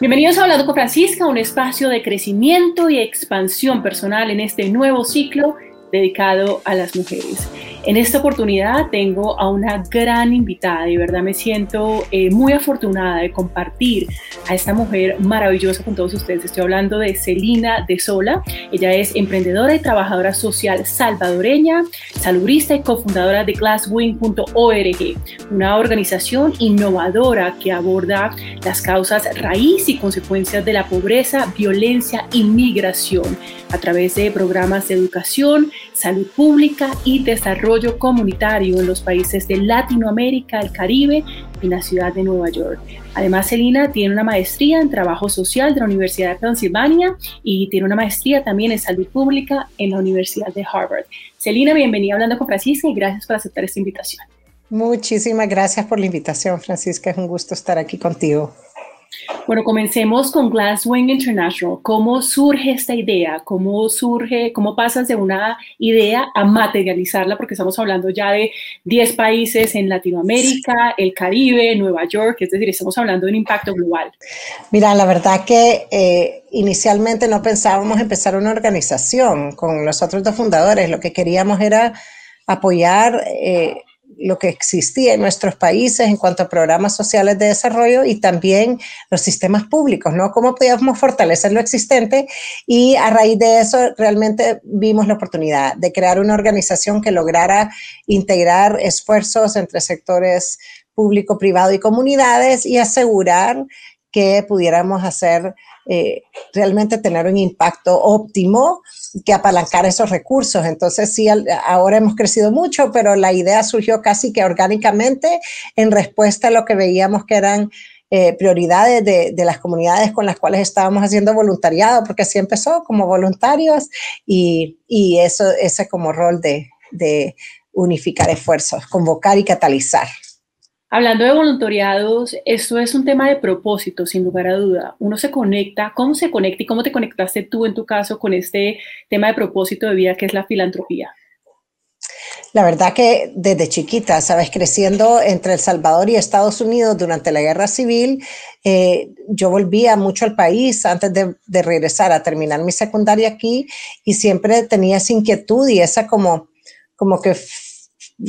Bienvenidos a Hablando con Francisca, un espacio de crecimiento y expansión personal en este nuevo ciclo dedicado a las mujeres. En esta oportunidad tengo a una gran invitada, de verdad me siento eh, muy afortunada de compartir a esta mujer maravillosa con todos ustedes. Estoy hablando de Celina de Sola. Ella es emprendedora y trabajadora social salvadoreña, saludista y cofundadora de glasswing.org, una organización innovadora que aborda las causas raíz y consecuencias de la pobreza, violencia y migración a través de programas de educación, salud pública y desarrollo comunitario en los países de Latinoamérica, el Caribe y la ciudad de Nueva York. Además, Celina tiene una maestría en trabajo social de la Universidad de Pensilvania y tiene una maestría también en salud pública en la Universidad de Harvard. Celina, bienvenida hablando con Francisca y gracias por aceptar esta invitación. Muchísimas gracias por la invitación, Francisca. Es un gusto estar aquí contigo. Bueno, comencemos con Glasswing International. ¿Cómo surge esta idea? ¿Cómo surge, cómo pasas de una idea a materializarla? Porque estamos hablando ya de 10 países en Latinoamérica, el Caribe, Nueva York, es decir, estamos hablando de un impacto global. Mira, la verdad que eh, inicialmente no pensábamos empezar una organización con los otros dos fundadores. Lo que queríamos era apoyar eh, lo que existía en nuestros países en cuanto a programas sociales de desarrollo y también los sistemas públicos, ¿no? Cómo podíamos fortalecer lo existente y a raíz de eso realmente vimos la oportunidad de crear una organización que lograra integrar esfuerzos entre sectores público, privado y comunidades y asegurar que pudiéramos hacer eh, realmente tener un impacto óptimo que apalancar esos recursos. Entonces, sí, ahora hemos crecido mucho, pero la idea surgió casi que orgánicamente en respuesta a lo que veíamos que eran eh, prioridades de, las comunidades con las cuales estábamos haciendo voluntariado, porque así empezó como voluntarios y, eso, ese como rol de, de unificar esfuerzos, convocar y catalizar. Hablando de voluntariados, esto es un tema de propósito, sin lugar a duda. Uno se conecta, ¿cómo se conecta y cómo te conectaste tú en tu caso con este tema de propósito de vida que es la filantropía? La verdad que desde chiquita, sabes, creciendo entre El Salvador y Estados Unidos durante la guerra civil, eh, yo volvía mucho al país antes de, de regresar a terminar mi secundaria aquí y siempre tenía esa inquietud y esa como, como que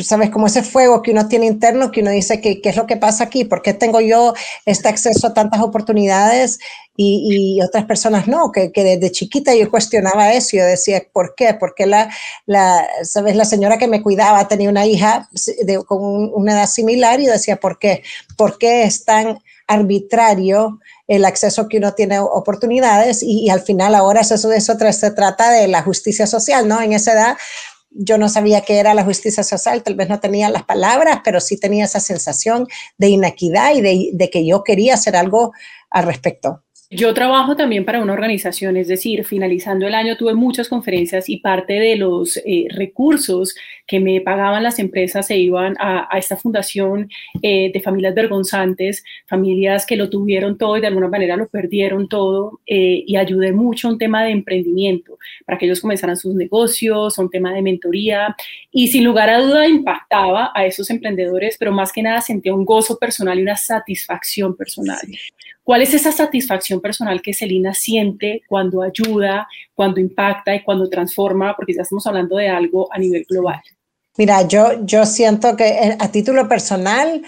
sabes, como ese fuego que uno tiene interno, que uno dice, ¿qué, qué es lo que pasa aquí? ¿Por qué tengo yo este acceso a tantas oportunidades y, y otras personas no? Que, que, desde chiquita yo cuestionaba eso, yo decía, ¿por qué? Porque la, la, sabes, la señora que me cuidaba tenía una hija de, con una edad similar y yo decía, ¿por qué? ¿Por qué es tan arbitrario el acceso que uno tiene oportunidades y, y al final ahora eso, eso se trata de la justicia social, ¿no? En esa edad yo no sabía qué era la justicia social, tal vez no tenía las palabras, pero sí tenía esa sensación de inequidad y de, de que yo quería hacer algo al respecto. Yo trabajo también para una organización, es decir, finalizando el año tuve muchas conferencias y parte de los eh, recursos que me pagaban las empresas se iban a, esta fundación eh, de familias vergonzantes, familias que lo tuvieron todo y de alguna manera lo perdieron todo eh, y ayudé mucho a un tema de emprendimiento para que ellos comenzaran sus negocios, un tema de mentoría y sin lugar a duda impactaba a esos emprendedores, pero más que nada sentía un gozo personal y una satisfacción personal. ¿Cuál es esa satisfacción personal que Celina siente cuando ayuda, cuando impacta y cuando transforma? Porque ya estamos hablando de algo a nivel global. Mira, yo, yo siento que eh, a título personal,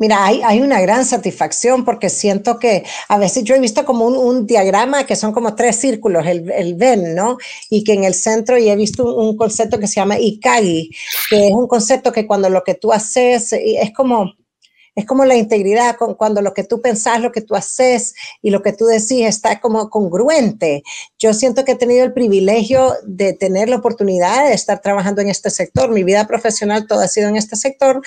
Mira, hay, hay, una gran satisfacción porque siento que a veces yo he visto como un, un diagrama que son como tres círculos, el, el Venn, ¿no? Y que en el centro y he visto un, un, concepto que se llama Ikagi, que es un concepto que cuando lo que tú haces es como es como la integridad, con, cuando lo que tú pensás, lo que tú haces y lo que tú decís está como congruente. Yo siento que he tenido el privilegio de tener la oportunidad de estar trabajando en este sector. Mi vida profesional todo ha sido en este sector,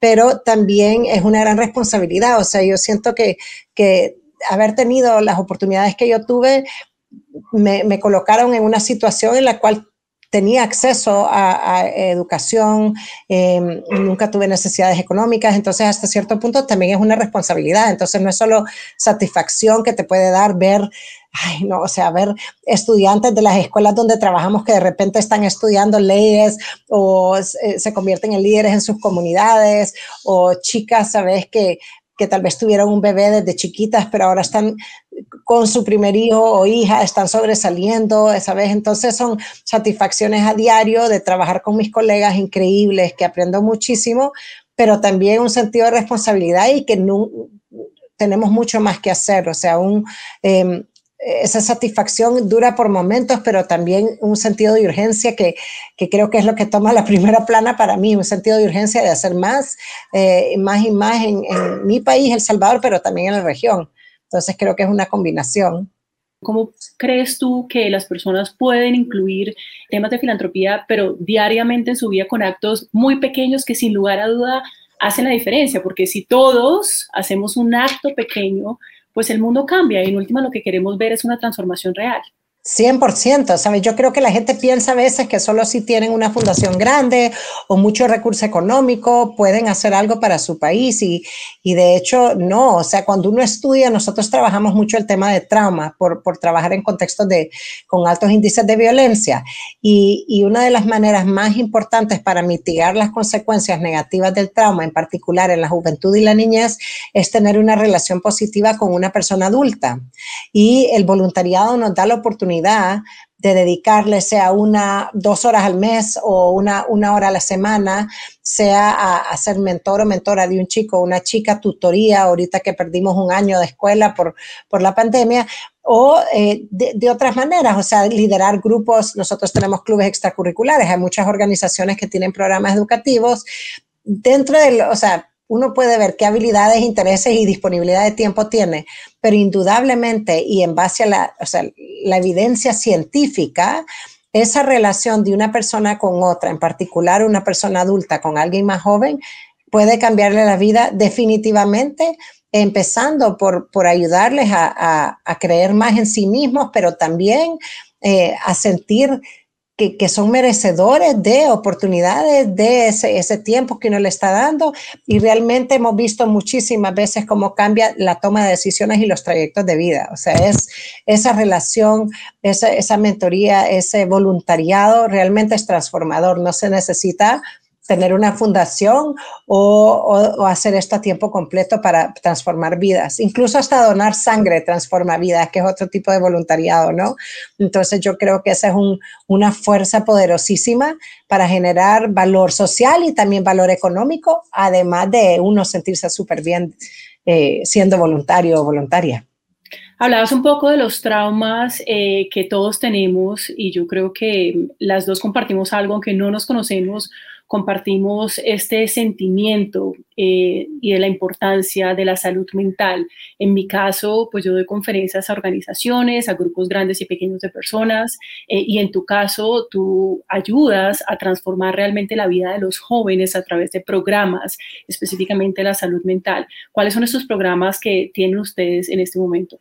pero también es una gran responsabilidad. O sea, yo siento que, que haber tenido las oportunidades que yo tuve me, me colocaron en una situación en la cual tenía acceso a, educación, eh, nunca tuve necesidades económicas, entonces hasta cierto punto también es una responsabilidad, entonces no es solo satisfacción que te puede dar ver ay, no, o sea, ver estudiantes de las escuelas donde trabajamos que de repente están estudiando leyes o se, se convierten en líderes en sus comunidades o chicas, sabes, que, que tal vez tuvieron un bebé desde chiquitas, pero ahora están con su primer hijo o hija, están sobresaliendo, ¿sabes? Entonces son satisfacciones a diario de trabajar con mis colegas increíbles, que aprendo muchísimo, pero también un sentido de responsabilidad y que no, tenemos mucho más que hacer, o sea, un, em, esa satisfacción dura por momentos, pero también un sentido de urgencia que, que, creo que es lo que toma la primera plana para mí, un sentido de urgencia de hacer más, eh, más y más en, en, mi país, El Salvador, pero también en la región. Entonces creo que es una combinación. ¿Cómo crees tú que las personas pueden incluir temas de filantropía, pero diariamente en su vida con actos muy pequeños que sin lugar a duda hacen la diferencia? Porque si todos hacemos un acto pequeño, pues el mundo cambia y en última lo que queremos ver es una transformación real. 100%, ¿sabes? Yo creo que la gente piensa a veces que solo si tienen una fundación grande o mucho recurso económico pueden hacer algo para su país y, y de hecho no, o sea, cuando uno estudia, nosotros trabajamos mucho el tema de trauma por, por trabajar en contextos de, con altos índices de violencia y, y una de las maneras más importantes para mitigar las consecuencias negativas del trauma, en particular en la juventud y la niñez, es tener una relación positiva con una persona adulta y el voluntariado nos da la oportunidad de dedicarle sea una, dos horas al mes o una, una hora a la semana, sea a, ser mentor o mentora de un chico o una chica, tutoría, ahorita que perdimos un año de escuela por, por la pandemia, o eh, de, de, otras maneras, o sea, liderar grupos. Nosotros tenemos clubes extracurriculares, hay muchas organizaciones que tienen programas educativos. Dentro del, o sea, uno puede ver qué habilidades, intereses y disponibilidad de tiempo tiene, pero indudablemente y en base a la, o sea, la evidencia científica, esa relación de una persona con otra, en particular una persona adulta con alguien más joven, puede cambiarle la vida definitivamente, empezando por, por ayudarles a, a, creer más en sí mismos, pero también eh, a sentir que, son merecedores de oportunidades, de ese, tiempo que uno le está dando. Y realmente hemos visto muchísimas veces cómo cambia la toma de decisiones y los trayectos de vida. O sea, es esa relación, esa mentoría, ese voluntariado realmente es transformador. No se necesita tener una fundación o, hacer esto a tiempo completo para transformar vidas. Incluso hasta donar sangre transforma vidas, que es otro tipo de voluntariado, ¿no? Entonces yo creo que esa es una fuerza poderosísima para generar valor social y también valor económico, además de uno sentirse súper bien eh, siendo voluntario o voluntaria. Hablabas un poco de los traumas eh, que todos tenemos y yo creo que las dos compartimos algo, aunque no nos conocemos, compartimos este sentimiento eh, y de la importancia de la salud mental. En mi caso, pues yo doy conferencias a organizaciones, a grupos grandes y pequeños de personas, eh, y en tu caso, tú ayudas a transformar realmente la vida de los jóvenes a través de programas, específicamente la salud mental. ¿Cuáles son esos programas que tienen ustedes en este momento?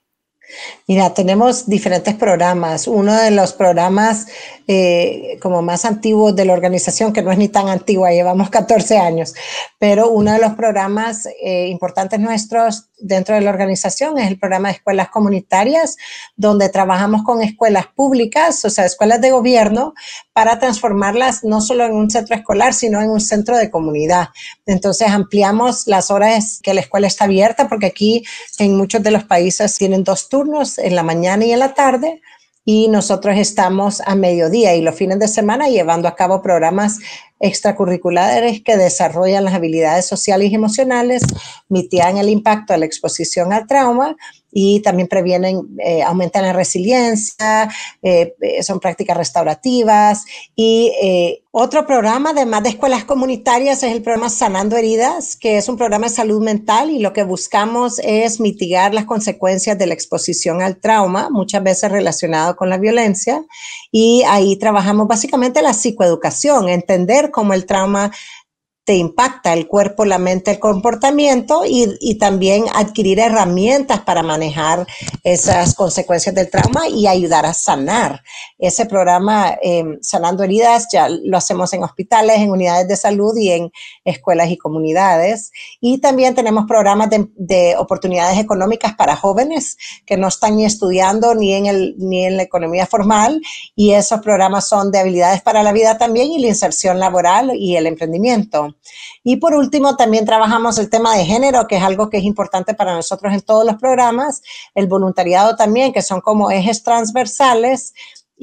Mira, tenemos diferentes programas. Uno de los programas eh, como más antiguos de la organización, que no es ni tan antigua, llevamos 14 años, pero uno de los programas eh, importantes nuestros dentro de la organización es el programa de escuelas comunitarias, donde trabajamos con escuelas públicas, o sea, escuelas de gobierno, para transformarlas no solo en un centro escolar, sino en un centro de comunidad. Entonces ampliamos las horas que la escuela está abierta, porque aquí en muchos de los países tienen dos turnos, en la mañana y en la tarde y nosotros estamos a mediodía y los fines de semana llevando a cabo programas extracurriculares que desarrollan las habilidades sociales y emocionales, mitigan el impacto de la exposición al trauma y también previenen, eh, aumentan la resiliencia, eh, eh, son prácticas restaurativas. Y eh, otro programa, además de escuelas comunitarias, es el programa Sanando Heridas, que es un programa de salud mental y lo que buscamos es mitigar las consecuencias de la exposición al trauma, muchas veces relacionado con la violencia. Y ahí trabajamos básicamente la psicoeducación, entender cómo el trauma te impacta el cuerpo, la mente, el comportamiento y, también adquirir herramientas para manejar esas consecuencias del trauma y ayudar a sanar. Ese programa eh, Sanando Heridas ya lo hacemos en hospitales, en unidades de salud y en escuelas y comunidades. Y también tenemos programas de, de oportunidades económicas para jóvenes que no están ni estudiando ni en, el, ni en la economía formal y esos programas son de habilidades para la vida también y la inserción laboral y el emprendimiento. Y por último, también trabajamos el tema de género, que es algo que es importante para nosotros en todos los programas, el voluntariado también, que son como ejes transversales.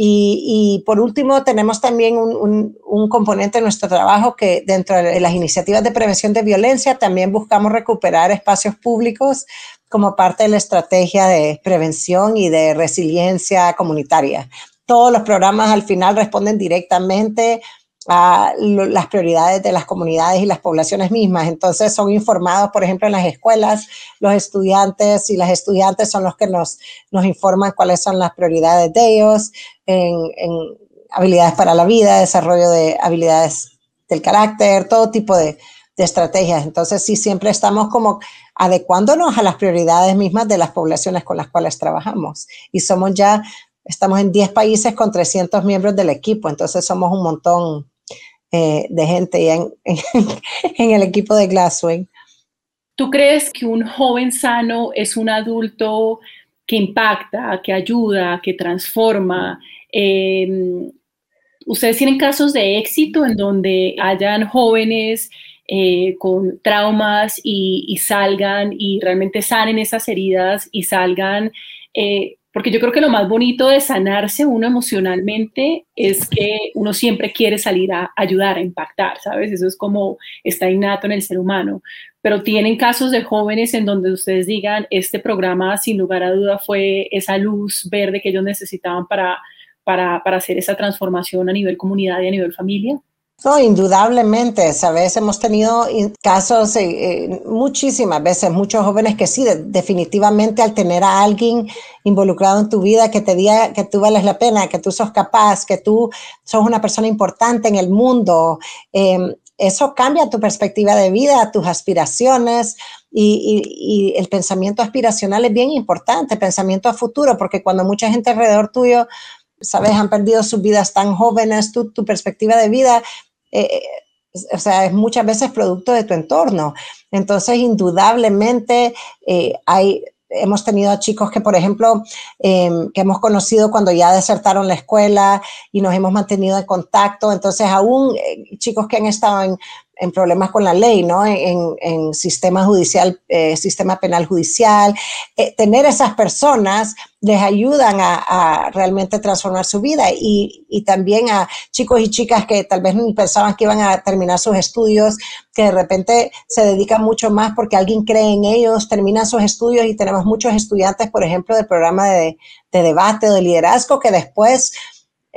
Y, por último, tenemos también un, un, componente en nuestro trabajo que dentro de las iniciativas de prevención de violencia también buscamos recuperar espacios públicos como parte de la estrategia de prevención y de resiliencia comunitaria. Todos los programas al final responden directamente a las prioridades de las comunidades y las poblaciones mismas. Entonces son informados, por ejemplo, en las escuelas, los estudiantes y las estudiantes son los que nos, nos informan cuáles son las prioridades de ellos en, habilidades para la vida, desarrollo de habilidades del carácter, todo tipo de, de estrategias. Entonces, sí, siempre estamos como adecuándonos a las prioridades mismas de las poblaciones con las cuales trabajamos. Y somos ya, estamos en 10 países con 300 miembros del equipo, entonces somos un montón eh, de gente en, en, el equipo de Glasswing. ¿Tú crees que un joven sano es un adulto que impacta, que ayuda, que transforma? Em, ¿Ustedes tienen casos de éxito en donde hayan jóvenes eh, con traumas y, salgan y realmente sanen esas heridas y salgan, eh, porque yo creo que lo más bonito de sanarse uno emocionalmente es que uno siempre quiere salir a ayudar, a impactar, ¿sabes? Eso es como está innato en el ser humano. Pero tienen casos de jóvenes en donde ustedes digan, este programa sin lugar a duda fue esa luz verde que ellos necesitaban para, para, para hacer esa transformación a nivel comunidad y a nivel familia. No, indudablemente, sabes, hemos tenido casos eh, eh, muchísimas veces, muchos jóvenes que sí, definitivamente al tener a alguien involucrado en tu vida que te diga que tú vales la pena, que tú sos capaz, que tú sos una persona importante en el mundo, em, eso cambia tu perspectiva de vida, tus aspiraciones y, el pensamiento aspiracional es bien importante, pensamiento a futuro, porque cuando mucha gente alrededor tuyo sabes, han perdido sus vidas tan jóvenes, tu, tu perspectiva de vida eh, o sea, es muchas veces producto de tu entorno. Entonces, indudablemente, eh, hay, hemos tenido chicos que, por ejemplo, em, que hemos conocido cuando ya desertaron la escuela y nos hemos mantenido en contacto. Entonces, aún eh, chicos que han estado en, en problemas con la ley, ¿no? En, sistema judicial, eh, sistema penal judicial. Eh, tener esas personas les ayudan a, realmente transformar su vida y, también a chicos y chicas que tal vez pensaban que iban a terminar sus estudios, que de repente se dedican mucho más porque alguien cree en ellos, terminan sus estudios y tenemos muchos estudiantes, por ejemplo, del programa de, de debate o de liderazgo que después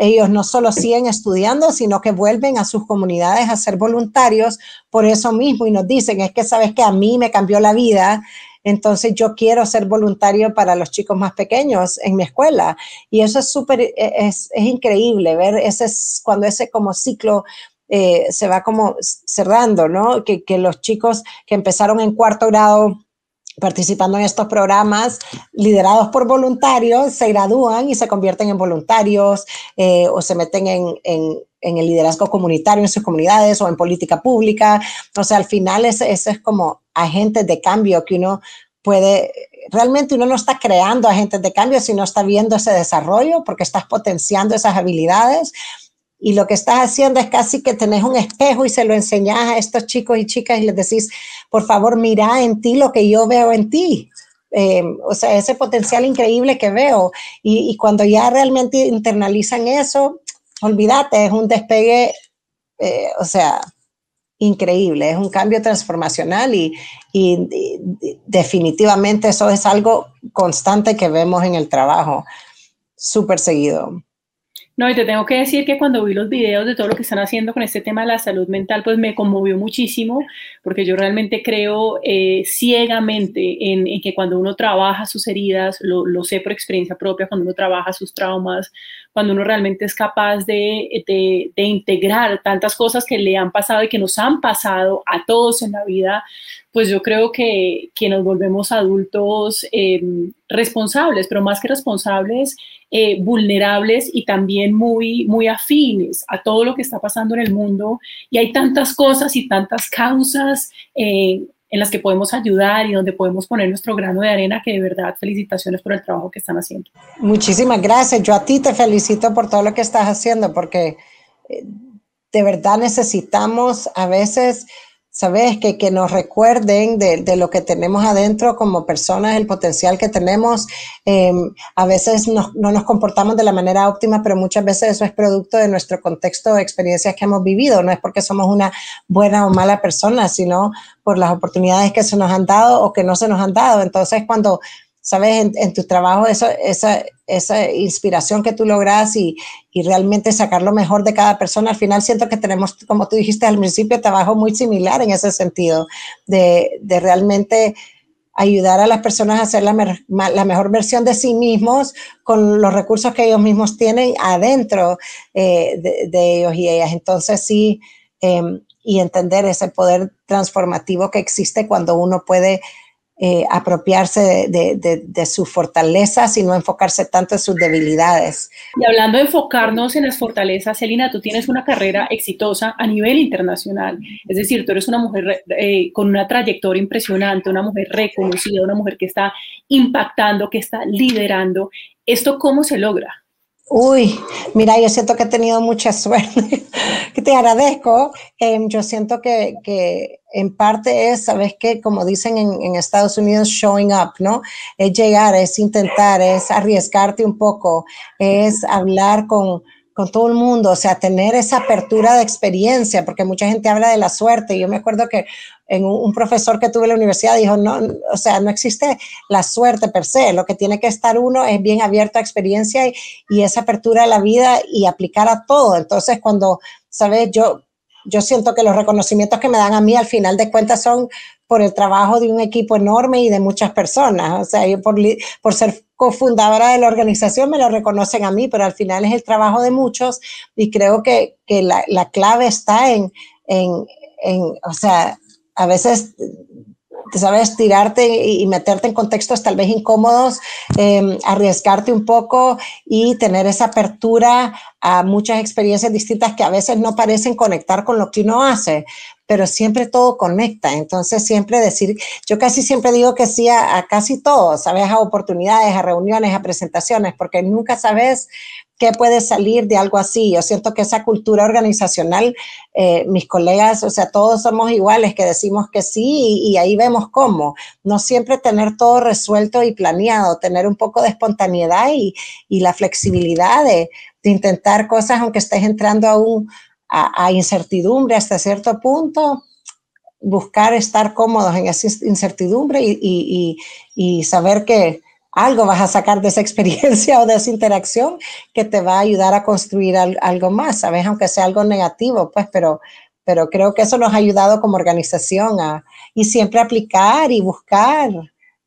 ellos no solo siguen estudiando, sino que vuelven a sus comunidades a ser voluntarios por eso mismo y nos dicen, es que sabes que a mí me cambió la vida, entonces yo quiero ser voluntario para los chicos más pequeños en mi escuela. Y eso es súper, e, es, es, increíble ver ese es cuando ese como ciclo eh, se va como cerrando, ¿no? Que, que los chicos que empezaron en cuarto grado participando en estos programas liderados por voluntarios, se gradúan y se convierten en voluntarios eh, o se meten en, en, en, el liderazgo comunitario en sus comunidades o en política pública. O sea, al final ese es como agentes de cambio que uno puede, realmente uno no está creando agentes de cambio, sino está viendo ese desarrollo porque estás potenciando esas habilidades y lo que estás haciendo es casi que tenés un espejo y se lo enseñas a estos chicos y chicas y les decís, por favor, mira en ti lo que yo veo en ti. Eh, o sea, ese potencial increíble que veo. Y, y, cuando ya realmente internalizan eso, olvídate, es un despegue, eh, o sea, increíble, es un cambio transformacional y, y, y definitivamente eso es algo constante que vemos en el trabajo, súper seguido. No, y te tengo que decir que cuando vi los videos de todo lo que están haciendo con este tema de la salud mental, pues me conmovió muchísimo, porque yo realmente creo eh, ciegamente en, en, que cuando uno trabaja sus heridas, lo, lo, sé por experiencia propia, cuando uno trabaja sus traumas, cuando uno realmente es capaz de, de, de integrar tantas cosas que le han pasado y que nos han pasado a todos en la vida, pues yo creo que, que nos volvemos adultos eh, responsables, pero más que responsables, eh, vulnerables y también muy, muy afines a todo lo que está pasando en el mundo. Y hay tantas cosas y tantas causas eh, en las que podemos ayudar y donde podemos poner nuestro grano de arena, que de verdad felicitaciones por el trabajo que están haciendo. Muchísimas gracias. Yo a ti te felicito por todo lo que estás haciendo, porque de verdad necesitamos a veces ¿sabes? Que, que nos recuerden de, de, lo que tenemos adentro como personas, el potencial que tenemos. Em, a veces no, no, nos comportamos de la manera óptima, pero muchas veces eso es producto de nuestro contexto, experiencias que hemos vivido. No es porque somos una buena o mala persona, sino por las oportunidades que se nos han dado o que no se nos han dado. Entonces, cuando sabes, en, tu trabajo, esa, inspiración que tú logras y, realmente sacar lo mejor de cada persona, al final siento que tenemos, como tú dijiste al principio, trabajo muy similar en ese sentido, de, realmente ayudar a las personas a hacer la, mejor versión de sí mismos con los recursos que ellos mismos tienen adentro eh, de, ellos y ellas. Entonces sí, eh, y entender ese poder transformativo que existe cuando uno puede eh, apropiarse de, de, sus fortalezas y no enfocarse tanto en sus debilidades. Y hablando de enfocarnos en las fortalezas, Celina, tú tienes una carrera exitosa a nivel internacional. Es decir, tú eres una mujer eh, con una trayectoria impresionante, una mujer reconocida, una mujer que está impactando, que está liderando. ¿Esto cómo se logra? Uy, mira, yo siento que he tenido mucha suerte, que te agradezco. Eh, yo siento que, que, en parte es, sabes qué? como dicen en, en, Estados Unidos, showing up, ¿no? Es llegar, es intentar, es arriesgarte un poco, es hablar con, con todo el mundo, o sea, tener esa apertura de experiencia, porque mucha gente habla de la suerte. Yo me acuerdo que en un, un, profesor que tuve en la universidad dijo, no, o sea, no existe la suerte per se, lo que tiene que estar uno es bien abierto a experiencia y, y esa apertura de la vida y aplicar a todo. Entonces, cuando, sabes, yo, yo siento que los reconocimientos que me dan a mí al final de cuentas son por el trabajo de un equipo enorme y de muchas personas. O sea, yo por, por ser cofundadora de la organización me lo reconocen a mí, pero al final es el trabajo de muchos y creo que, que la, la, clave está en, en, en, o sea, a veces sabes, tirarte y meterte en contextos tal vez incómodos, eh, arriesgarte un poco y tener esa apertura a muchas experiencias distintas que a veces no parecen conectar con lo que uno hace, pero siempre todo conecta. Entonces, siempre decir, yo casi siempre digo que sí a, a casi todo, ¿sabes? A oportunidades, a reuniones, a presentaciones, porque nunca sabes qué puede salir de algo así. Yo siento que esa cultura organizacional, eh, mis colegas, o sea, todos somos iguales, que decimos que sí y, ahí vemos cómo. No siempre tener todo resuelto y planeado, tener un poco de espontaneidad y, la flexibilidad de, intentar cosas aunque estés entrando a a, incertidumbre hasta cierto punto, buscar estar cómodos en esa incertidumbre y, saber que algo vas a sacar de esa experiencia o de esa interacción que te va a ayudar a construir al, algo más, ¿sabes? Aunque sea algo negativo, pues, pero, pero creo que eso nos ha ayudado como organización a y siempre aplicar y buscar,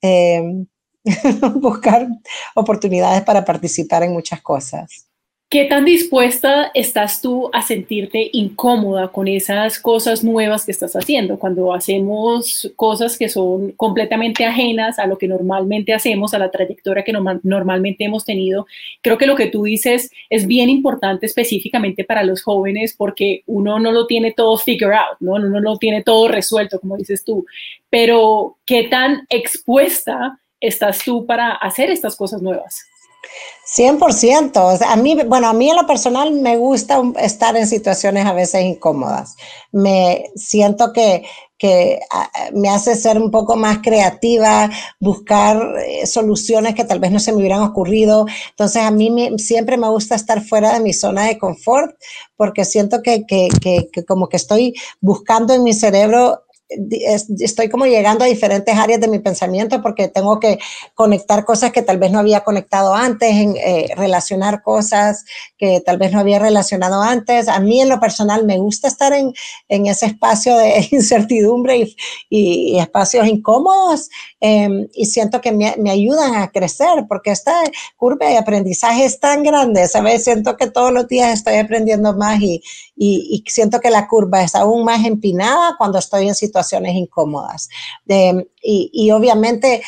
eh, buscar oportunidades para participar en muchas cosas. ¿Qué tan dispuesta estás tú a sentirte incómoda con esas cosas nuevas que estás haciendo? Cuando hacemos cosas que son completamente ajenas a lo que normalmente hacemos, a la trayectoria que no, normalmente hemos tenido. Creo que lo que tú dices es bien importante específicamente para los jóvenes porque uno no lo tiene todo figure ¿no? Uno no lo tiene todo resuelto, como dices tú. Pero, ¿qué tan expuesta estás tú para hacer estas cosas nuevas? 100%. O sea, a mí, bueno, a mí en lo personal me gusta estar en situaciones a veces incómodas. Me siento que, que me hace ser un poco más creativa, buscar eh, soluciones que tal vez no se me hubieran ocurrido. Entonces, a mí siempre me gusta estar fuera de mi zona de confort porque siento que, que, que como que estoy buscando en mi cerebro estoy como llegando a diferentes áreas de mi pensamiento porque tengo que conectar cosas que tal vez no había conectado antes, en, eh, relacionar cosas que tal vez no había relacionado antes. A mí en lo personal me gusta estar en, en ese espacio de incertidumbre y, y, y espacios incómodos eh, y siento que me, me, ayudan a crecer porque esta curva de aprendizaje es tan grande, ¿sabes? Siento que todos los días estoy aprendiendo más y, y, siento que la curva es aún más empinada cuando estoy en situaciones incómodas. Eh, y, obviamente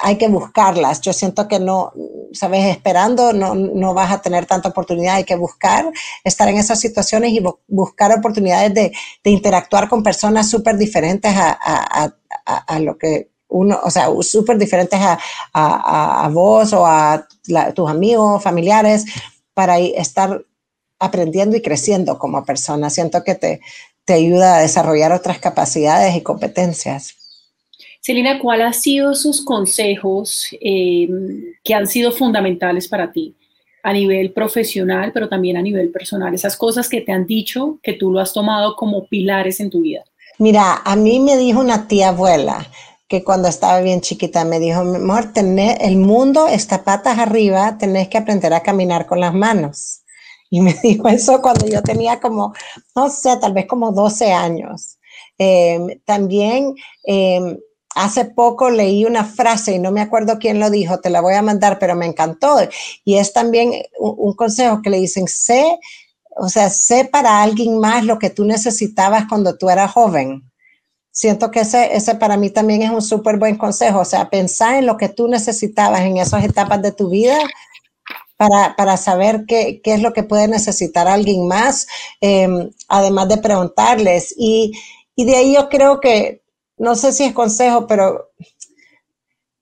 hay que buscarlas. Yo siento que no, sabes, esperando no, no, vas a tener tanta oportunidad. Hay que buscar estar en esas situaciones y bu buscar oportunidades de, interactuar con personas súper diferentes a, lo que uno, o sea, súper diferentes a, vos o a tus amigos, familiares, para estar aprendiendo y creciendo como persona. Siento que te, te ayuda a desarrollar otras capacidades y competencias. Celina, ¿cuáles han sido sus consejos eh, que han sido fundamentales para ti a nivel profesional, pero también a nivel personal? Esas cosas que te han dicho que tú lo has tomado como pilares en tu vida. Mira, a mí me dijo una tía abuela que cuando estaba bien chiquita me dijo, amor, tener, el mundo está patas arriba, tenés que aprender a caminar con las manos. Y me dijo eso cuando yo tenía como, no sé, tal vez como 12 años. Eh, también eh, hace poco leí una frase y no me acuerdo quién lo dijo, te la voy a mandar, pero me encantó. Y es también un, consejo que le dicen, sé, o sea, sé para alguien más lo que tú necesitabas cuando tú eras joven. Siento que ese, ese para mí también es un súper buen consejo, o sea, pensar en lo que tú necesitabas en esas etapas de tu vida para, para, saber qué, qué, es lo que puede necesitar alguien más, em, además de preguntarles. Y, y, de ahí yo creo que no sé si es consejo, pero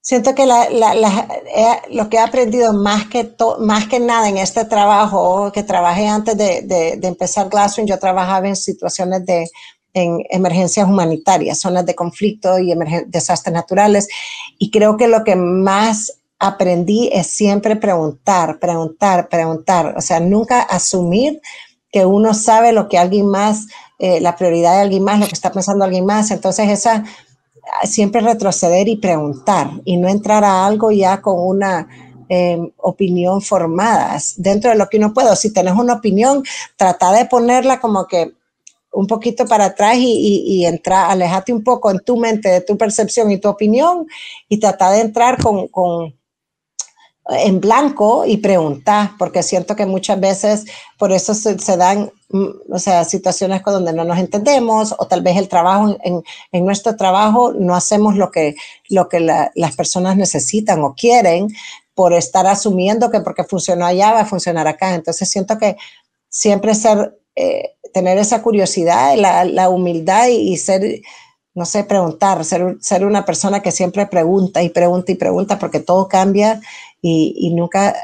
siento que lo que he aprendido más que, más que nada en este trabajo, que trabajé antes de, empezar Glasswing, yo trabajaba en situaciones de en emergencias humanitarias, zonas de conflicto y desastres naturales. Y creo que lo que más aprendí es siempre preguntar, preguntar, preguntar. O sea, nunca asumir que uno sabe lo que alguien más eh, la prioridad de alguien más, lo que está pensando alguien más. Entonces, esa siempre retroceder y preguntar y no entrar a algo ya con una em, opinión formada dentro de lo que uno puede. Si tienes una opinión, trata de ponerla como que un poquito para atrás y, y, entrar, alejate un poco en tu mente de tu percepción y tu opinión y trata de entrar con en blanco y preguntar, porque siento que muchas veces por eso se, se dan o sea, situaciones con donde no nos entendemos o tal vez el trabajo, en, en nuestro trabajo no hacemos lo que, lo que las personas necesitan o quieren por estar asumiendo que porque funcionó allá va a funcionar acá. Entonces siento que siempre ser, eh, tener esa curiosidad, la, la humildad y, ser, no sé, preguntar, ser, ser una persona que siempre pregunta y pregunta y pregunta porque todo cambia y, y nunca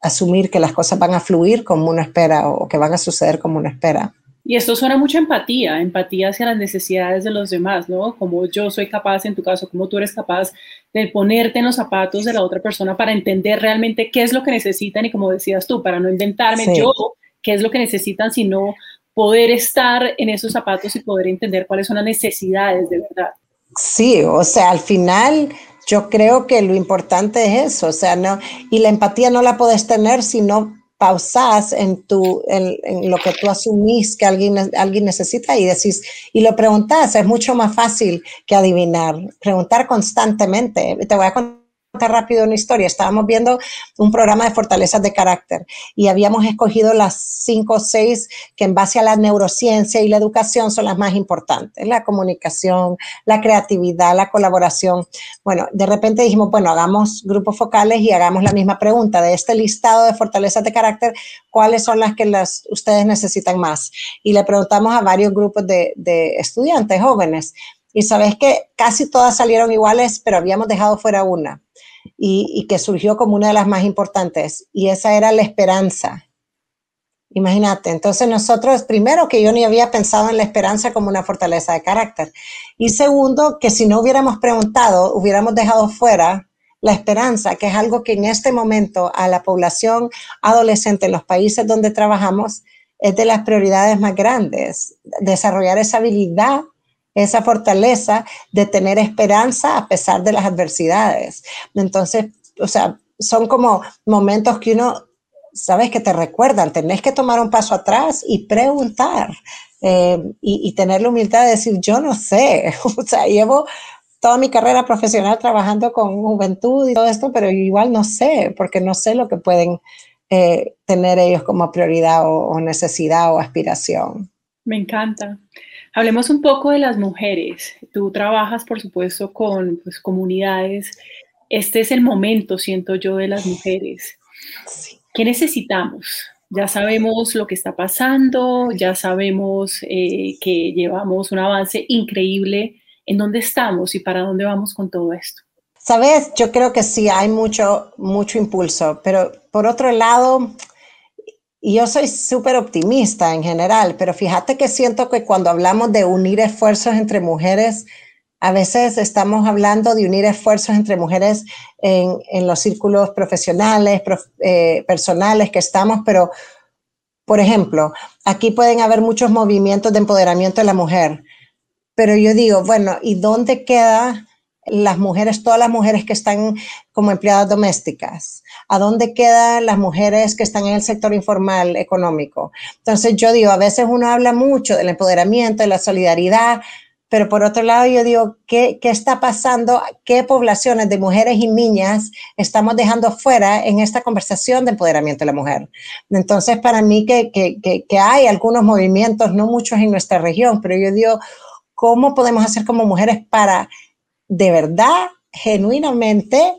asumir que las cosas van a fluir como uno espera o que van a suceder como uno espera. Y esto suena mucha empatía, empatía hacia las necesidades de los demás, ¿no? Como yo soy capaz, en tu caso, como tú eres capaz de ponerte en los zapatos de la otra persona para entender realmente qué es lo que necesitan y como decías tú, para no inventarme yo qué es lo que necesitan, sino poder estar en esos zapatos y poder entender cuáles son las necesidades de verdad. Sí, o sea, al final yo creo que lo importante es eso, o sea, no, y la empatía no la puedes tener si no pausas en, tu, en, lo que tú asumís que alguien, alguien necesita y decís, y lo preguntas, es mucho más fácil que adivinar. Preguntar constantemente. Te voy a contar rápido una historia. Estábamos viendo un programa de fortalezas de carácter y habíamos escogido las cinco o seis que en base a la neurociencia y la educación son las más importantes. La comunicación, la creatividad, la colaboración. Bueno, de repente dijimos, bueno, hagamos grupos focales y hagamos la misma pregunta. De este listado de fortalezas de carácter, ¿cuáles son las que las, ustedes necesitan más? Y le preguntamos a varios grupos de, de estudiantes jóvenes. Y sabes que casi todas salieron iguales, pero habíamos dejado fuera una y, que surgió como una de las más importantes, y esa era la esperanza. Imagínate, entonces nosotros, primero que yo ni había pensado en la esperanza como una fortaleza de carácter, y segundo que si no hubiéramos preguntado, hubiéramos dejado fuera la esperanza, que es algo que en este momento a la población adolescente en los países donde trabajamos es de las prioridades más grandes, desarrollar esa habilidad esa fortaleza de tener esperanza a pesar de las adversidades. Entonces, o sea, son como momentos que uno, sabes, que te recuerdan, tenés que tomar un paso atrás y preguntar eh, y, tener la humildad de decir, yo no sé, o sea, llevo toda mi carrera profesional trabajando con juventud y todo esto, pero igual no sé, porque no sé lo que pueden eh, tener ellos como prioridad o necesidad o aspiración. Me encanta. Hablemos un poco de las mujeres. Tú trabajas, por supuesto, con pues, comunidades. Este es el momento, siento yo, de las mujeres. ¿Qué necesitamos? Ya sabemos lo que está pasando, ya sabemos eh, que llevamos un avance increíble. ¿En dónde estamos y para dónde vamos con todo esto? Sabes, yo creo que sí hay mucho, mucho impulso, pero por otro lado, y yo soy súper optimista en general, pero fíjate que siento que cuando hablamos de unir esfuerzos entre mujeres, a veces estamos hablando de unir esfuerzos entre mujeres en, en los círculos profesionales, eh, personales que estamos, pero, por ejemplo, aquí pueden haber muchos movimientos de empoderamiento de la mujer, pero yo digo, bueno, ¿y dónde queda las mujeres, todas las mujeres que están como empleadas domésticas? ¿A dónde quedan las mujeres que están en el sector informal económico? Entonces yo digo, a veces uno habla mucho del empoderamiento, de la solidaridad, pero por otro lado yo digo, ¿qué, ¿qué, está pasando? ¿Qué poblaciones de mujeres y niñas estamos dejando fuera en esta conversación de empoderamiento de la mujer? Entonces, para mí que, que, que hay algunos movimientos, no muchos en nuestra región, pero yo digo, ¿cómo podemos hacer como mujeres para de verdad, genuinamente,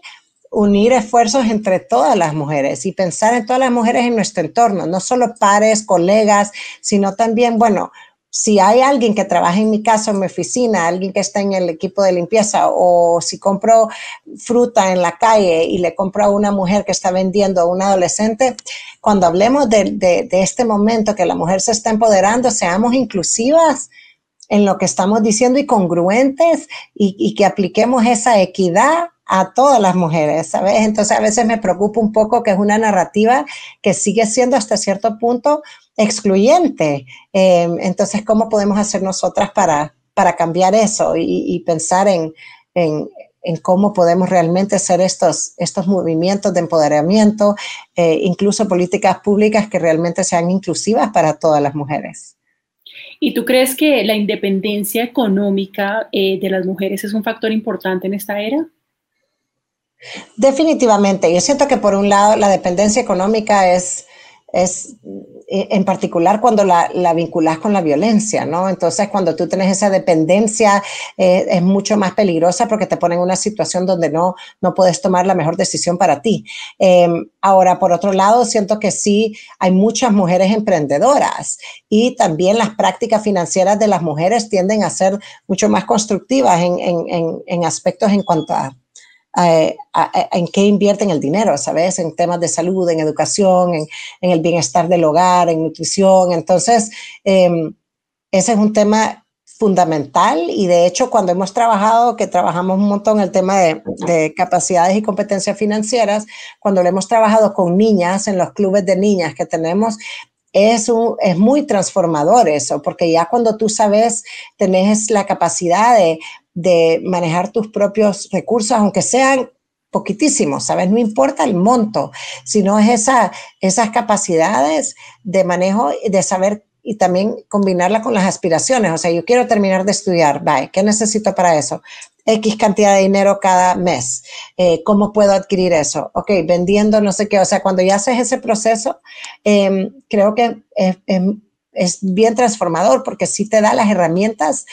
unir esfuerzos entre todas las mujeres y pensar en todas las mujeres en nuestro entorno, no solo pares, colegas, sino también, bueno, si hay alguien que trabaja en mi casa, en mi oficina, alguien que está en el equipo de limpieza, o si compro fruta en la calle y le compro a una mujer que está vendiendo a un adolescente, cuando hablemos de, de este momento que la mujer se está empoderando, seamos inclusivas, en lo que estamos diciendo y congruentes y, que apliquemos esa equidad a todas las mujeres, ¿sabes? Entonces a veces me preocupa un poco que es una narrativa que sigue siendo hasta cierto punto excluyente. Em, entonces, ¿cómo podemos hacer nosotras para, para cambiar eso y, pensar en, en, cómo podemos realmente hacer estos, estos movimientos de empoderamiento, eh, incluso políticas públicas que realmente sean inclusivas para todas las mujeres? ¿Y tú crees que la independencia económica eh, de las mujeres es un factor importante en esta era? Definitivamente. Yo siento que por un lado la dependencia económica es es en particular cuando la, la, vinculas con la violencia, ¿no? Entonces, cuando tú tienes esa dependencia, eh, es mucho más peligrosa porque te pone en una situación donde no, no puedes tomar la mejor decisión para ti. Em, ahora, por otro lado, siento que sí hay muchas mujeres emprendedoras y también las prácticas financieras de las mujeres tienden a ser mucho más constructivas en, en, en aspectos en cuanto a en qué invierten el dinero, ¿sabes? En temas de salud, en educación, en, el bienestar del hogar, en nutrición. Entonces, em, ese es un tema fundamental y de hecho cuando hemos trabajado, que trabajamos un montón el tema de, de, capacidades y competencias financieras, cuando lo hemos trabajado con niñas en los clubes de niñas que tenemos, es, es muy transformador eso, porque ya cuando tú sabes, tenés la capacidad de de manejar tus propios recursos, aunque sean poquitísimos, ¿sabes? No importa el monto, sino es esa, esas capacidades de manejo, de saber y también combinarla con las aspiraciones. O sea, yo quiero terminar de estudiar, bye, ¿qué necesito para eso? X cantidad de dinero cada mes. Eh, ¿Cómo puedo adquirir eso? Ok, vendiendo no sé qué. O sea, cuando ya haces ese proceso, em, creo que es, es, bien transformador porque sí te da las herramientas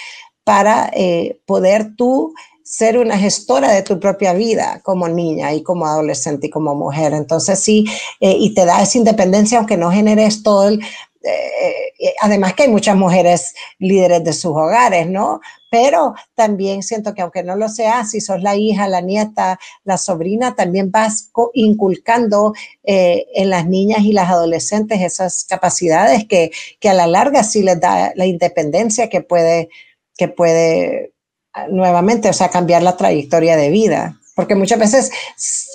para eh, poder tú ser una gestora de tu propia vida como niña y como adolescente y como mujer. Entonces sí, eh, y te da esa independencia aunque no generes todo. Eh, además que hay muchas mujeres líderes de sus hogares, ¿no? Pero también siento que aunque no lo seas, si sos la hija, la nieta, la sobrina, también vas inculcando en las niñas y las adolescentes esas capacidades que, que a la larga sí les da la independencia que puede que puede ah, nuevamente, o sea, cambiar la trayectoria de vida. Porque muchas veces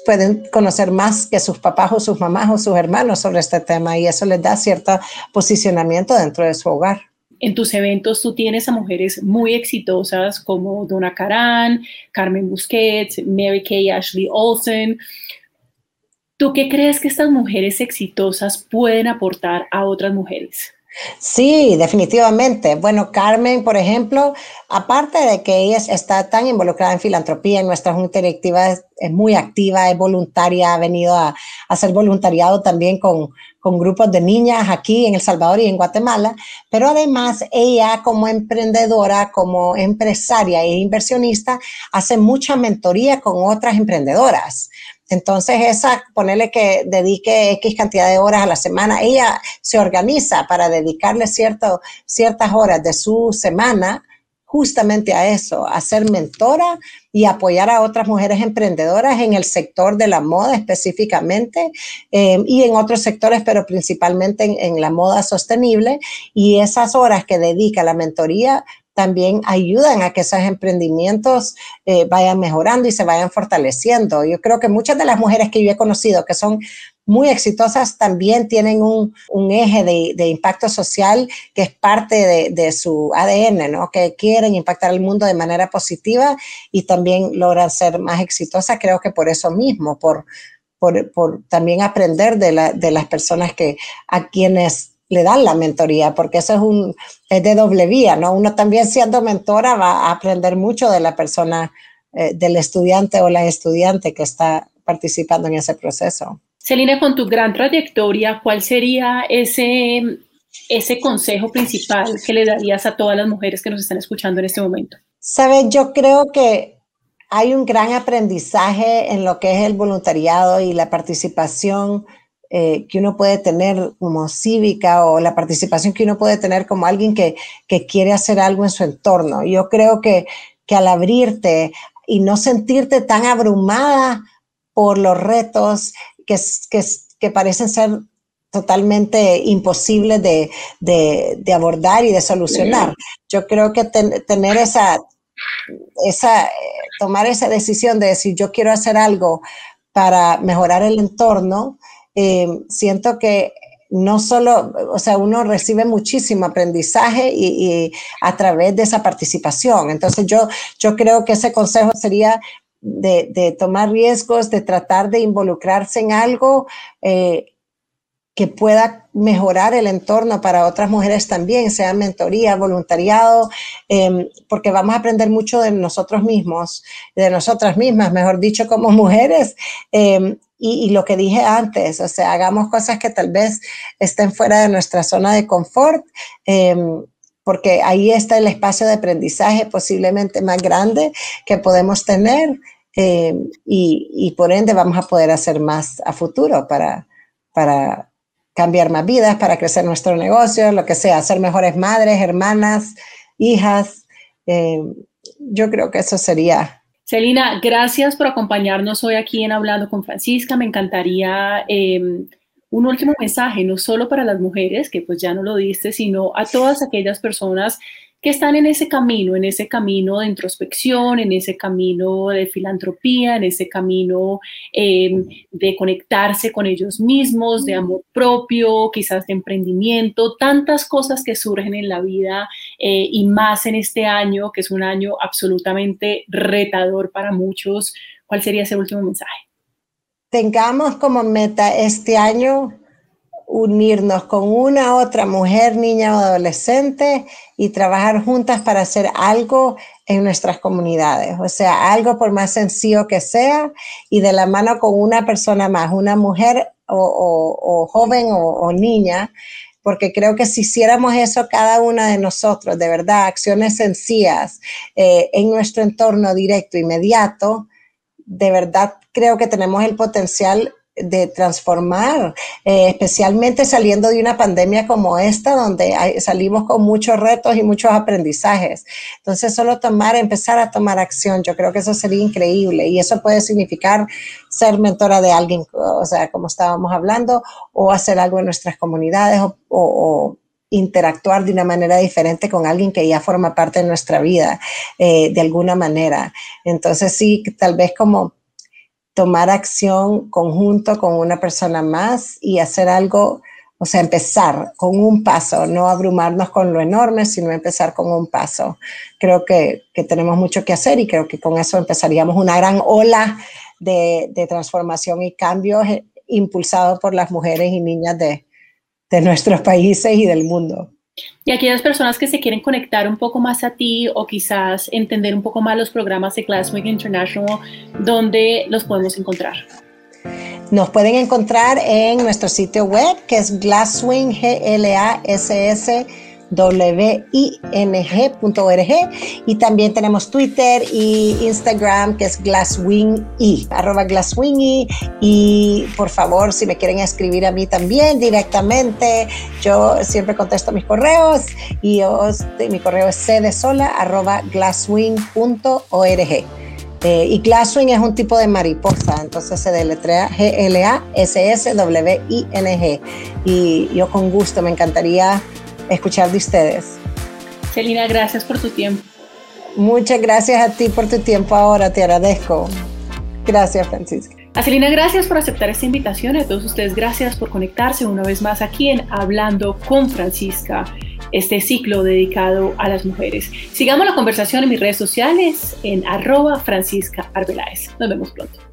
pueden conocer más que sus papás o sus mamás o sus hermanos sobre este tema y eso les da cierto posicionamiento dentro de su hogar. En tus eventos tú tienes a mujeres muy exitosas como Donna Karan, Carmen Busquets, Mary Kay Ashley Olsen. ¿Tú qué crees que estas mujeres exitosas pueden aportar a otras mujeres? Sí, definitivamente. Bueno, Carmen, por ejemplo, aparte de que ella está tan involucrada en filantropía, en nuestra junta directiva es, muy activa, es voluntaria, ha venido a, hacer voluntariado también con, con grupos de niñas aquí en El Salvador y en Guatemala, pero además ella como emprendedora, como empresaria e inversionista, hace mucha mentoría con otras emprendedoras. Entonces, esa, ponerle que dedique X cantidad de horas a la semana, ella se organiza para dedicarle cierto, ciertas horas de su semana justamente a eso, a ser mentora y apoyar a otras mujeres emprendedoras en el sector de la moda específicamente eh, y en otros sectores, pero principalmente en, la moda sostenible. Y esas horas que dedica la mentoría también ayudan a que esos emprendimientos eh, vayan mejorando y se vayan fortaleciendo. Yo creo que muchas de las mujeres que yo he conocido que son muy exitosas también tienen un, eje de, impacto social que es parte de, su ADN, ¿no? Que quieren impactar el mundo de manera positiva y también logran ser más exitosas, creo que por eso mismo, por, por, también aprender de, las personas que a quienes le dan la mentoría, porque eso es un es de doble vía, ¿no? Uno también siendo mentora va a aprender mucho de la persona, eh, del estudiante o la estudiante que está participando en ese proceso. Celina, con tu gran trayectoria, ¿cuál sería ese, ese consejo principal que le darías a todas las mujeres que nos están escuchando en este momento? Sabes, yo creo que hay un gran aprendizaje en lo que es el voluntariado y la participación eh, que uno puede tener como cívica o la participación que uno puede tener como alguien que, que quiere hacer algo en su entorno. Yo creo que, que al abrirte y no sentirte tan abrumada por los retos que, que, parecen ser totalmente imposibles de, de, abordar y de solucionar. Yo creo que tener esa, esa, tomar esa decisión de decir yo quiero hacer algo para mejorar el entorno, eh, siento que no solo, o sea, uno recibe muchísimo aprendizaje y, a través de esa participación. Entonces yo, yo creo que ese consejo sería de, tomar riesgos, de tratar de involucrarse en algo eh, que pueda mejorar el entorno para otras mujeres también, sea mentoría, voluntariado, em, porque vamos a aprender mucho de nosotros mismos, de nosotras mismas, mejor dicho, como mujeres. Em, y, y, lo que dije antes, o sea, hagamos cosas que tal vez estén fuera de nuestra zona de confort em, porque ahí está el espacio de aprendizaje posiblemente más grande que podemos tener eh, y, por ende vamos a poder hacer más a futuro para, para cambiar más vidas, para crecer nuestro negocio, lo que sea, ser mejores madres, hermanas, hijas. Eh, yo creo que eso sería Celina, gracias por acompañarnos hoy aquí en Hablando con Francisca. Me encantaría eh, un último mensaje, no solo para las mujeres, que pues ya no lo diste, sino a todas aquellas personas que están en ese camino, en ese camino de introspección, en ese camino de filantropía, en ese camino em, de conectarse con ellos mismos, de amor propio, quizás de emprendimiento, tantas cosas que surgen en la vida eh, y más en este año, que es un año absolutamente retador para muchos. ¿Cuál sería ese último mensaje? tengamos como meta este año unirnos con una otra mujer, niña o adolescente y trabajar juntas para hacer algo en nuestras comunidades. O sea, algo por más sencillo que sea y de la mano con una persona más, una mujer o, joven o, niña, porque creo que si hiciéramos eso cada una de nosotros, de verdad, acciones sencillas eh, en nuestro entorno directo, inmediato, de verdad creo que tenemos el potencial de transformar, eh, especialmente saliendo de una pandemia como esta, donde salimos con muchos retos y muchos aprendizajes. Entonces, solo tomar, empezar a tomar acción, yo creo que eso sería increíble y eso puede significar ser mentora de alguien, o sea, como estábamos hablando, o hacer algo en nuestras comunidades o, interactuar de una manera diferente con alguien que ya forma parte de nuestra vida, eh, de alguna manera. Entonces, sí, tal vez como tomar acción conjunto con una persona más y hacer algo, o sea, empezar con un paso, no abrumarnos con lo enorme, sino empezar con un paso. Creo que, tenemos mucho que hacer y creo que con eso empezaríamos una gran ola de, transformación y cambios eh, impulsado por las mujeres y niñas de, de nuestros países y del mundo. Y aquellas personas que se quieren conectar un poco más a ti o quizás entender un poco más los programas de Glasswing International, ¿dónde los podemos encontrar? Nos pueden encontrar en nuestro sitio web que es Glasswing, G L A S S y también tenemos Twitter y Instagram que es glasswingy, arroba glasswingy y por favor si me quieren escribir a mí también directamente, yo siempre contesto mis correos y mi correo es cdesola arroba glasswing.org. Eh, y Glasswing es un tipo de mariposa, entonces se deletrea G-L-A-S-S-W-I-N-G. Y yo con gusto me encantaría escuchar de ustedes. Celina, gracias por tu tiempo. Muchas gracias a ti por tu tiempo ahora, te agradezco. Gracias, Francisca. A Celina, gracias por aceptar esta invitación. A todos ustedes, gracias por conectarse una vez más aquí en Hablando con Francisca, este ciclo dedicado a las mujeres. Sigamos la conversación en mis redes sociales en arroba Francisca Arbeláez. Nos vemos pronto.